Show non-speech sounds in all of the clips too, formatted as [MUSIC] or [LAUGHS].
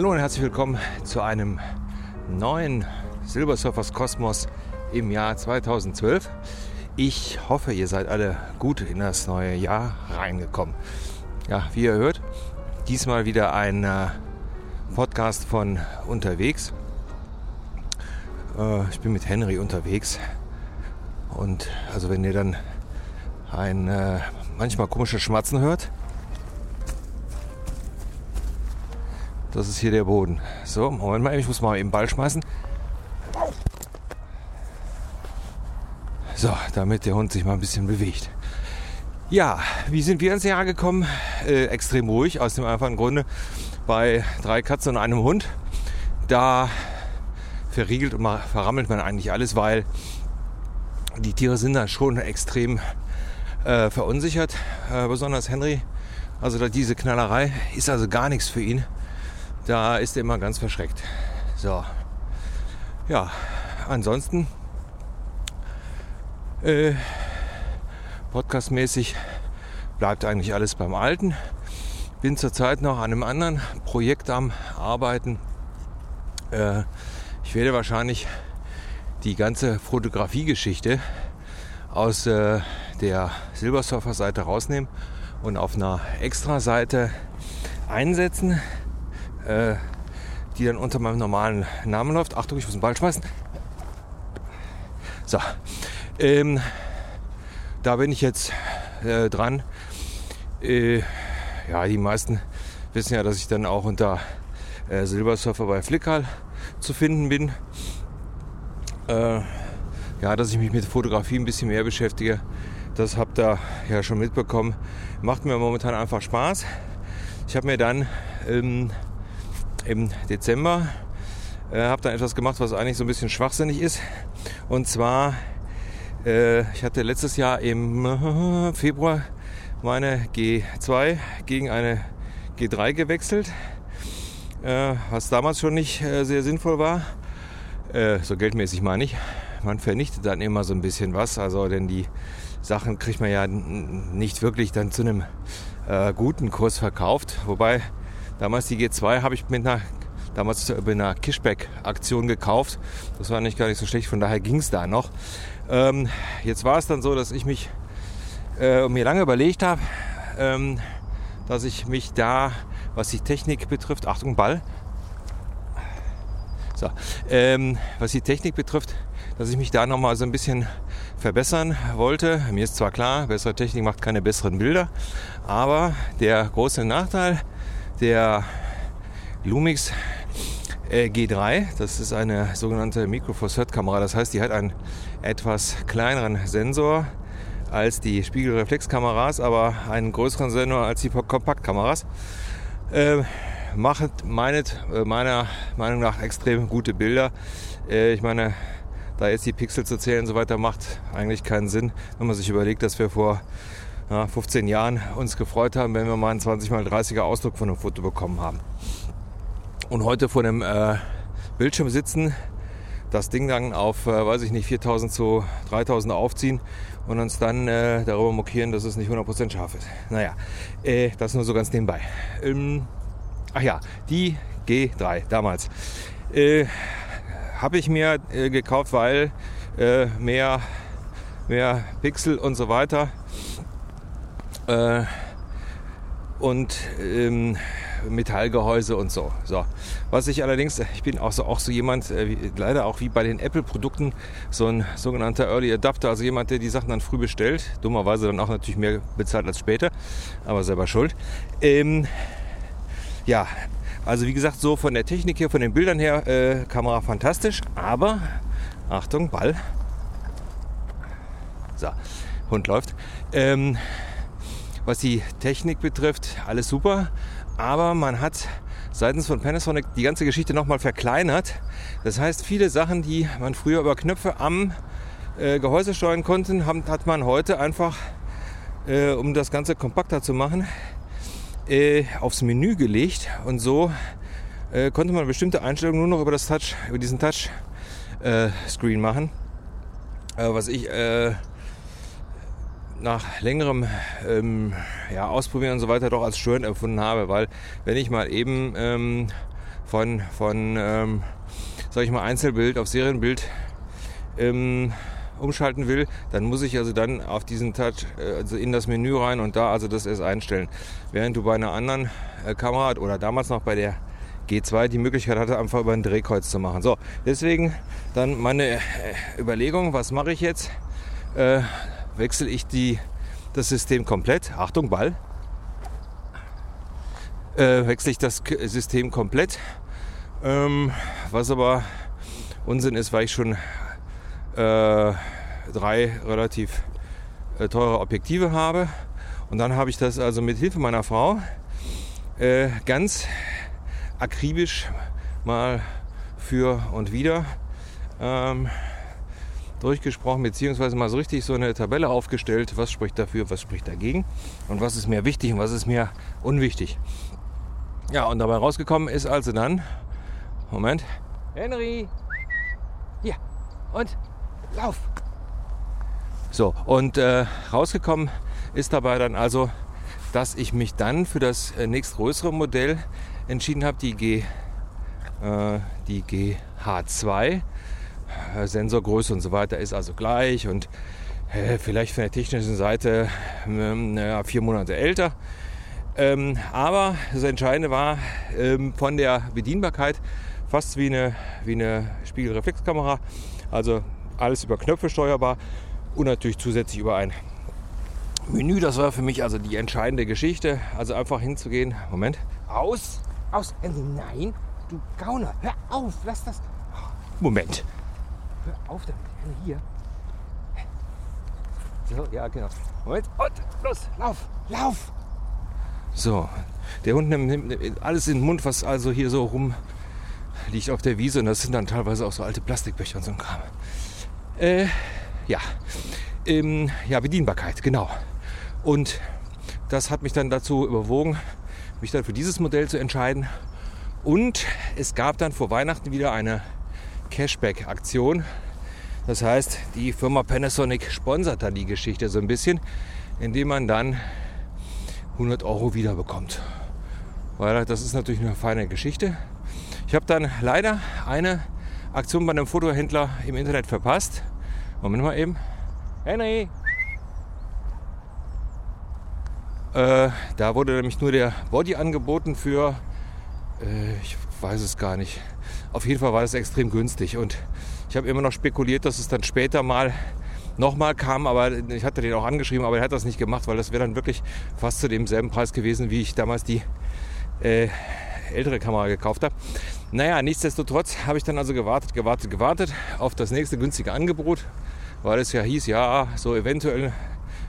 Hallo und herzlich willkommen zu einem neuen Silbersurfers Kosmos im Jahr 2012. Ich hoffe, ihr seid alle gut in das neue Jahr reingekommen. Ja, wie ihr hört, diesmal wieder ein äh, Podcast von unterwegs. Äh, ich bin mit Henry unterwegs und also wenn ihr dann ein äh, manchmal komisches Schmatzen hört, Das ist hier der Boden. So, Moment mal, ich muss mal eben Ball schmeißen. So, damit der Hund sich mal ein bisschen bewegt. Ja, wie sind wir ins Jahr gekommen? Äh, extrem ruhig, aus dem einfachen Grunde. Bei drei Katzen und einem Hund, da verriegelt und verrammelt man eigentlich alles, weil die Tiere sind da schon extrem äh, verunsichert. Äh, besonders Henry. Also diese Knallerei ist also gar nichts für ihn. Da ist er immer ganz verschreckt. So. Ja, ansonsten äh, podcastmäßig bleibt eigentlich alles beim Alten. Bin zurzeit noch an einem anderen Projekt am Arbeiten. Äh, ich werde wahrscheinlich die ganze Fotografiegeschichte aus äh, der Silbersurfer-Seite rausnehmen und auf einer Extra-Seite einsetzen äh, die dann unter meinem normalen Namen läuft. Achtung, ich muss den Ball schmeißen. So, ähm, da bin ich jetzt äh, dran. Äh, ja, die meisten wissen ja, dass ich dann auch unter äh, Silbersurfer bei Flickr zu finden bin. Äh, ja, dass ich mich mit Fotografie ein bisschen mehr beschäftige, das habt ihr ja schon mitbekommen. Macht mir momentan einfach Spaß. Ich habe mir dann ähm, im Dezember. Äh, habe dann etwas gemacht, was eigentlich so ein bisschen schwachsinnig ist. Und zwar, äh, ich hatte letztes Jahr im [LAUGHS] Februar meine G2 gegen eine G3 gewechselt, äh, was damals schon nicht äh, sehr sinnvoll war. Äh, so geldmäßig meine ich. Man vernichtet dann immer so ein bisschen was, also denn die Sachen kriegt man ja nicht wirklich dann zu einem äh, guten Kurs verkauft. Wobei Damals die G2 habe ich mit einer, damals mit einer Cashback-Aktion gekauft. Das war nicht gar nicht so schlecht, von daher ging es da noch. Ähm, jetzt war es dann so, dass ich mich äh, mir lange überlegt habe, ähm, dass ich mich da, was die Technik betrifft, Achtung, Ball. So, ähm, was die Technik betrifft, dass ich mich da nochmal so ein bisschen verbessern wollte. Mir ist zwar klar, bessere Technik macht keine besseren Bilder, aber der große Nachteil der Lumix äh, G3. Das ist eine sogenannte Micro Four Third Kamera. Das heißt, die hat einen etwas kleineren Sensor als die Spiegelreflexkameras, aber einen größeren Sensor als die Kompaktkameras. Äh, macht meinet, äh, meiner Meinung nach extrem gute Bilder. Äh, ich meine, da jetzt die Pixel zu zählen und so weiter macht eigentlich keinen Sinn, wenn man sich überlegt, dass wir vor ja, 15 Jahren uns gefreut haben, wenn wir mal einen 20 x 30er Ausdruck von einem Foto bekommen haben. Und heute vor dem äh, Bildschirm sitzen, das Ding dann auf, äh, weiß ich nicht, 4000 zu 3000 aufziehen und uns dann äh, darüber mokieren, dass es nicht 100% scharf ist. Naja, äh, das nur so ganz nebenbei. Ähm, ach ja, die G3 damals. Äh, Habe ich mir äh, gekauft, weil äh, mehr, mehr Pixel und so weiter äh, und ähm, Metallgehäuse und so. so. Was ich allerdings, ich bin auch so, auch so jemand, äh, wie, leider auch wie bei den Apple-Produkten, so ein sogenannter Early Adapter, also jemand, der die Sachen dann früh bestellt, dummerweise dann auch natürlich mehr bezahlt als später, aber selber schuld. Ähm, ja, also wie gesagt, so von der Technik her, von den Bildern her, äh, Kamera fantastisch, aber Achtung, Ball. So, Hund läuft. Ähm, was die Technik betrifft, alles super. Aber man hat seitens von Panasonic die ganze Geschichte nochmal verkleinert. Das heißt, viele Sachen, die man früher über Knöpfe am äh, Gehäuse steuern konnte, hat man heute einfach, äh, um das Ganze kompakter zu machen, äh, aufs Menü gelegt. Und so äh, konnte man bestimmte Einstellungen nur noch über das Touch, über diesen Touch-Screen äh, machen. Äh, was ich nach längerem ähm, ja, Ausprobieren und so weiter doch als störend empfunden habe, weil wenn ich mal eben ähm, von, von ähm, sag ich mal, Einzelbild auf Serienbild ähm, umschalten will, dann muss ich also dann auf diesen Touch, äh, also in das Menü rein und da also das erst einstellen. Während du bei einer anderen äh, Kamera oder damals noch bei der G2 die Möglichkeit hatte, einfach über ein Drehkreuz zu machen. So, deswegen dann meine äh, Überlegung, was mache ich jetzt? Äh, wechsle ich die, das System komplett. Achtung, Ball. Äh, wechsle ich das System komplett. Ähm, was aber Unsinn ist, weil ich schon äh, drei relativ äh, teure Objektive habe. Und dann habe ich das also mit Hilfe meiner Frau äh, ganz akribisch mal für und wieder ähm, durchgesprochen, beziehungsweise mal so richtig so eine Tabelle aufgestellt, was spricht dafür, was spricht dagegen und was ist mir wichtig und was ist mir unwichtig. Ja, und dabei rausgekommen ist also dann, Moment, Henry, hier, und lauf. So, und äh, rausgekommen ist dabei dann also, dass ich mich dann für das äh, nächstgrößere Modell entschieden habe, die, G, äh, die GH2. Äh, Sensorgröße und so weiter ist also gleich und äh, vielleicht von der technischen Seite äh, vier Monate älter. Ähm, aber das Entscheidende war ähm, von der Bedienbarkeit fast wie eine, wie eine Spiegelreflexkamera. Also alles über Knöpfe steuerbar und natürlich zusätzlich über ein Menü. Das war für mich also die entscheidende Geschichte. Also einfach hinzugehen. Moment. Aus. Aus. Nein. Du Gauner. Hör auf. Lass das. Moment. Hör auf damit. Hier. So, ja, genau. Moment. Und los. Lauf. Lauf. So. Der Hund nimmt alles in den Mund, was also hier so rum liegt auf der Wiese. Und das sind dann teilweise auch so alte Plastikbecher und so ein Kram. Äh, ja. Ähm, ja, Bedienbarkeit, genau. Und das hat mich dann dazu überwogen, mich dann für dieses Modell zu entscheiden. Und es gab dann vor Weihnachten wieder eine Cashback-Aktion. Das heißt, die Firma Panasonic sponsert dann die Geschichte so ein bisschen, indem man dann 100 Euro wiederbekommt. Weil das ist natürlich eine feine Geschichte. Ich habe dann leider eine Aktion bei einem Fotohändler im Internet verpasst. Moment mal eben. Henry! Äh, da wurde nämlich nur der Body angeboten für, äh, ich weiß es gar nicht. Auf jeden Fall war es extrem günstig und ich habe immer noch spekuliert, dass es dann später mal nochmal kam, aber ich hatte den auch angeschrieben, aber er hat das nicht gemacht, weil das wäre dann wirklich fast zu demselben Preis gewesen, wie ich damals die äh, ältere Kamera gekauft habe. Naja, nichtsdestotrotz habe ich dann also gewartet, gewartet, gewartet auf das nächste günstige Angebot, weil es ja hieß, ja, so eventuell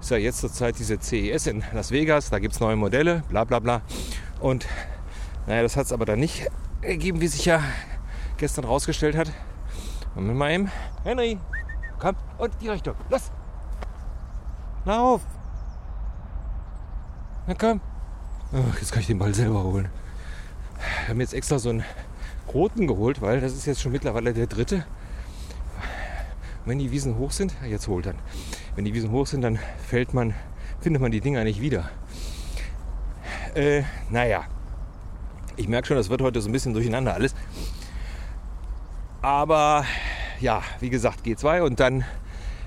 ist ja jetzt zur Zeit diese CES in Las Vegas, da gibt es neue Modelle, bla bla bla. Und naja, das hat es aber dann nicht gegeben, wie sich ja gestern rausgestellt hat. Moment mal eben. Henry, komm, und die Richtung, los! Lauf! Na komm! Oh, jetzt kann ich den Ball selber holen. Wir haben jetzt extra so einen roten geholt, weil das ist jetzt schon mittlerweile der dritte. Wenn die Wiesen hoch sind, jetzt holt dann. Wenn die Wiesen hoch sind, dann fällt man, findet man die Dinger nicht wieder. Äh, naja, ich merke schon, das wird heute so ein bisschen durcheinander alles. Aber ja, wie gesagt, G2 und dann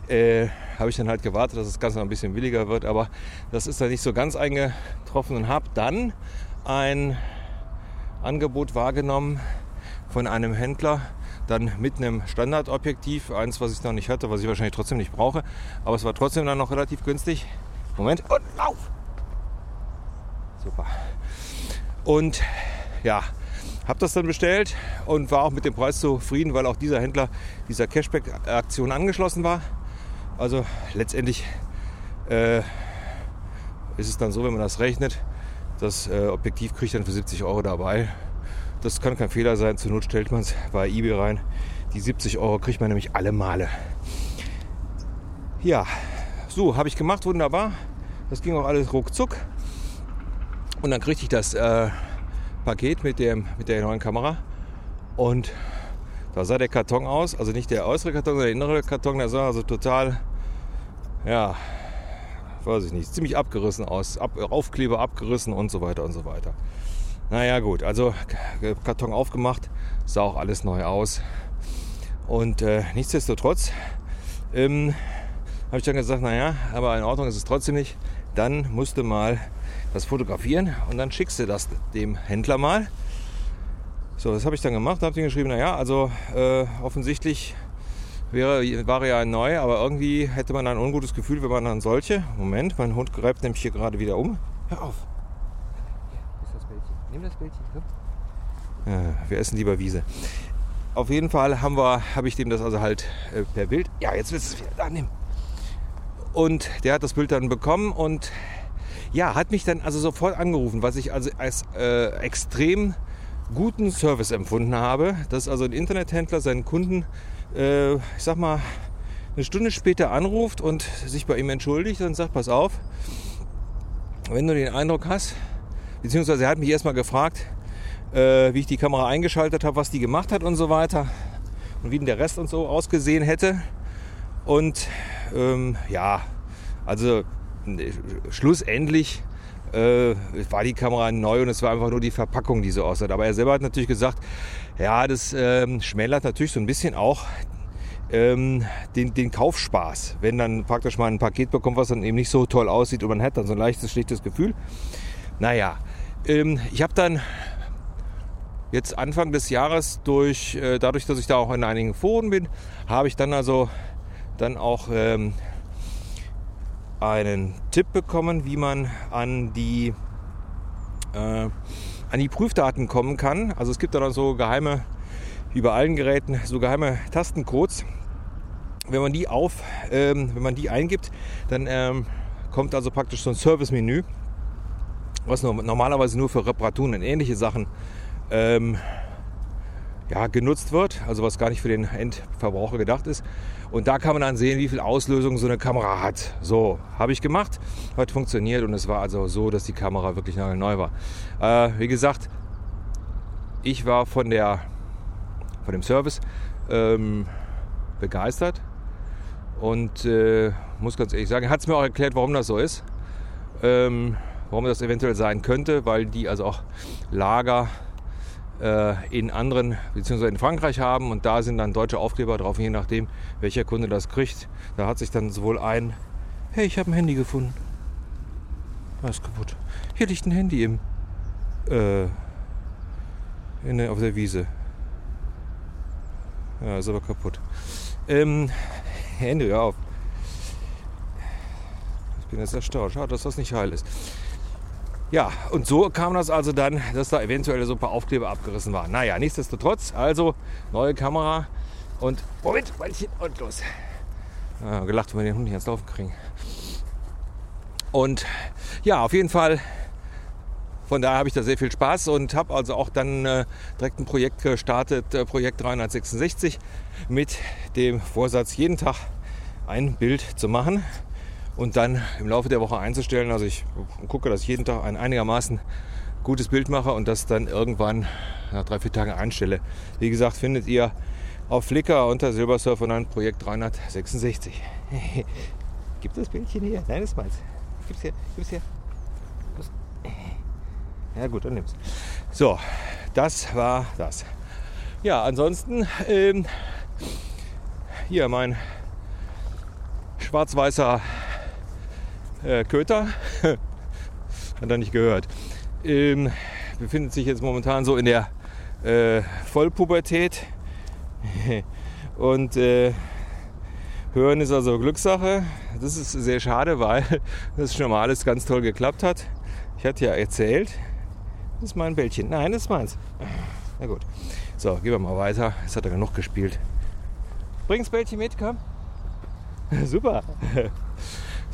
äh, habe ich dann halt gewartet, dass das Ganze noch ein bisschen billiger wird. Aber das ist dann nicht so ganz eingetroffen und habe dann ein Angebot wahrgenommen von einem Händler, dann mit einem Standardobjektiv, eins, was ich noch nicht hatte, was ich wahrscheinlich trotzdem nicht brauche, aber es war trotzdem dann noch relativ günstig. Moment, und lauf! Super. Und ja, habe das dann bestellt und war auch mit dem Preis zufrieden, weil auch dieser Händler dieser Cashback-Aktion angeschlossen war. Also letztendlich äh, ist es dann so, wenn man das rechnet, das äh, Objektiv kriegt dann für 70 Euro dabei. Das kann kein Fehler sein. Zur Not stellt man es bei eBay rein. Die 70 Euro kriegt man nämlich alle Male. Ja, so habe ich gemacht, wunderbar. Das ging auch alles ruckzuck. Und dann kriegte ich das äh, Paket mit, dem, mit der neuen Kamera. Und da sah der Karton aus, also nicht der äußere Karton, sondern der innere Karton, der sah also total, ja, weiß ich nicht, ziemlich abgerissen aus. Ab, Aufkleber abgerissen und so weiter und so weiter. Naja gut, also Karton aufgemacht, sah auch alles neu aus. Und äh, nichtsdestotrotz ähm, habe ich dann gesagt, naja, aber in Ordnung ist es trotzdem nicht. Dann musst du mal das fotografieren und dann schickst du das dem Händler mal. So, das habe ich dann gemacht, habe ihm geschrieben, naja, also äh, offensichtlich wäre, war ja neu, aber irgendwie hätte man ein ungutes Gefühl, wenn man dann solche. Moment, mein Hund greift nämlich hier gerade wieder um. Hör auf. Hier ist das Bällchen. Nimm das Bällchen, komm. Ja, wir essen lieber Wiese. Auf jeden Fall haben wir, habe ich dem das also halt äh, per Bild. Ja, jetzt willst du es wieder. Da, nimm. Und der hat das Bild dann bekommen und ja, hat mich dann also sofort angerufen, was ich also als äh, extrem guten Service empfunden habe, dass also ein Internethändler seinen Kunden, äh, ich sag mal, eine Stunde später anruft und sich bei ihm entschuldigt und sagt, pass auf, wenn du den Eindruck hast, beziehungsweise er hat mich erstmal gefragt, äh, wie ich die Kamera eingeschaltet habe, was die gemacht hat und so weiter und wie denn der Rest und so ausgesehen hätte. Und ähm, ja, also schlussendlich äh, war die Kamera neu und es war einfach nur die Verpackung, die so aussah. Aber er selber hat natürlich gesagt, ja, das ähm, schmälert natürlich so ein bisschen auch ähm, den, den Kaufspaß. Wenn dann praktisch mal ein Paket bekommt, was dann eben nicht so toll aussieht und man hat dann so ein leichtes, schlechtes Gefühl. Naja, ähm, ich habe dann jetzt Anfang des Jahres durch, äh, dadurch, dass ich da auch in einigen Foren bin, habe ich dann also dann auch ähm, einen Tipp bekommen, wie man an die, äh, an die Prüfdaten kommen kann. Also es gibt da so geheime, wie bei allen Geräten, so geheime Tastencodes. Wenn man die auf, ähm, wenn man die eingibt, dann ähm, kommt also praktisch so ein Service-Menü, was normalerweise nur für Reparaturen und ähnliche Sachen ähm, ja, genutzt wird, also was gar nicht für den Endverbraucher gedacht ist. Und da kann man dann sehen, wie viel Auslösung so eine Kamera hat. So, habe ich gemacht, hat funktioniert und es war also so, dass die Kamera wirklich neu war. Äh, wie gesagt, ich war von, der, von dem Service ähm, begeistert und äh, muss ganz ehrlich sagen, hat es mir auch erklärt, warum das so ist. Ähm, warum das eventuell sein könnte, weil die also auch Lager in anderen, beziehungsweise in Frankreich haben und da sind dann deutsche Aufkleber drauf, je nachdem, welcher Kunde das kriegt. Da hat sich dann sowohl ein, hey, ich habe ein Handy gefunden. Das ist kaputt. Hier liegt ein Handy im, äh, in auf der Wiese. Ja, ist aber kaputt. Ähm, Handy, hör auf. Ich bin jetzt erstaunt. Schade, dass das nicht heil ist. Ja, und so kam das also dann, dass da eventuell so ein paar Aufkleber abgerissen waren. Naja, nichtsdestotrotz, also neue Kamera und Moment, Beinchen und los. Ja, gelacht, wenn wir den Hund nicht ans Laufen kriegen. Und ja, auf jeden Fall, von daher habe ich da sehr viel Spaß und habe also auch dann äh, direkt ein Projekt gestartet, äh, Projekt 366, mit dem Vorsatz, jeden Tag ein Bild zu machen und dann im Laufe der Woche einzustellen. Also ich gucke, dass ich jeden Tag ein einigermaßen gutes Bild mache und das dann irgendwann nach drei, vier Tagen einstelle. Wie gesagt, findet ihr auf Flickr unter Silbersurfer dann Projekt 366. [LAUGHS] Gibt das Bildchen hier? Nein, das ist meins. Gib's hier, gib's hier. Ja gut, dann nimm's. So, das war das. Ja, ansonsten ähm, hier mein schwarz-weißer äh, Köter. [LAUGHS] Hat er nicht gehört. Ähm, befindet sich jetzt momentan so in der äh, Vollpubertät. [LAUGHS] Und äh, Hören ist also Glückssache. Das ist sehr schade, weil [LAUGHS] das schon mal alles ganz toll geklappt hat. Ich hatte ja erzählt, das ist mein Bällchen. Nein, das ist meins. Na gut. So, gehen wir mal weiter. Jetzt hat er genug gespielt. Bring's Bällchen mit, komm. Super.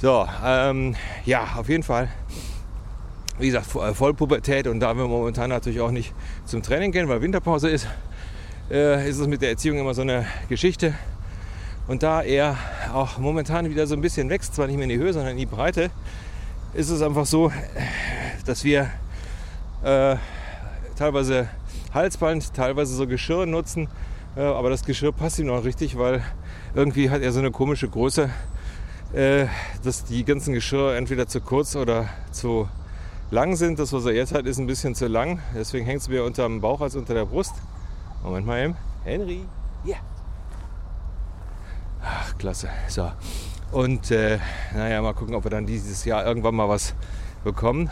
So, ähm, ja, auf jeden Fall. Wie gesagt, äh, Vollpubertät und da wir momentan natürlich auch nicht zum Training gehen, weil Winterpause ist, äh, ist es mit der Erziehung immer so eine Geschichte. Und da er auch momentan wieder so ein bisschen wächst, zwar nicht mehr in die Höhe, sondern in die Breite, ist es einfach so, dass wir äh, teilweise Halsband, teilweise so Geschirr nutzen. Äh, aber das Geschirr passt ihm noch richtig, weil irgendwie hat er so eine komische Größe äh, dass die ganzen Geschirre entweder zu kurz oder zu lang sind. Das, was er jetzt hat, ist ein bisschen zu lang. Deswegen hängt es mir unter dem Bauch als unter der Brust. Moment mal eben. Henry. Ja. Yeah. Ach, klasse. So. Und äh, naja, mal gucken, ob wir dann dieses Jahr irgendwann mal was bekommen,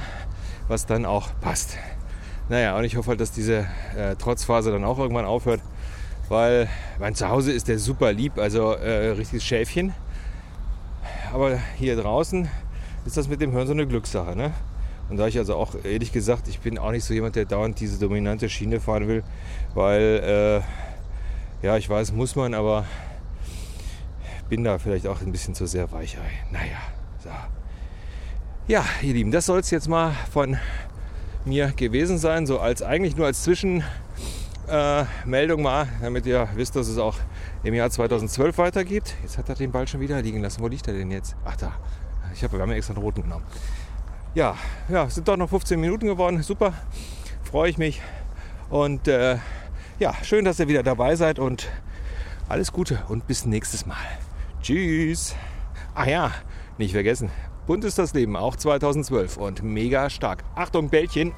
was dann auch passt. Naja, und ich hoffe halt, dass diese äh, Trotzphase dann auch irgendwann aufhört, weil mein Zuhause ist der super lieb, also äh, richtiges Schäfchen. Aber hier draußen ist das mit dem Hören so eine Glückssache. Ne? Und da ich also auch ehrlich gesagt, ich bin auch nicht so jemand, der dauernd diese dominante Schiene fahren will, weil äh, ja, ich weiß, muss man, aber bin da vielleicht auch ein bisschen zu sehr weich. Naja, so. Ja, ihr Lieben, das soll es jetzt mal von mir gewesen sein, so als eigentlich nur als Zwischenmeldung äh, mal, damit ihr wisst, dass es auch im Jahr 2012 weitergeht. Jetzt hat er den Ball schon wieder liegen lassen. Wo liegt er denn jetzt? Ach da. Ich habe, wir extra einen roten genommen. Ja, ja, sind doch noch 15 Minuten geworden. Super, freue ich mich. Und äh, ja, schön, dass ihr wieder dabei seid und alles Gute und bis nächstes Mal. Tschüss. Ach ja, nicht vergessen, bunt ist das Leben, auch 2012 und mega stark. Achtung, Bällchen.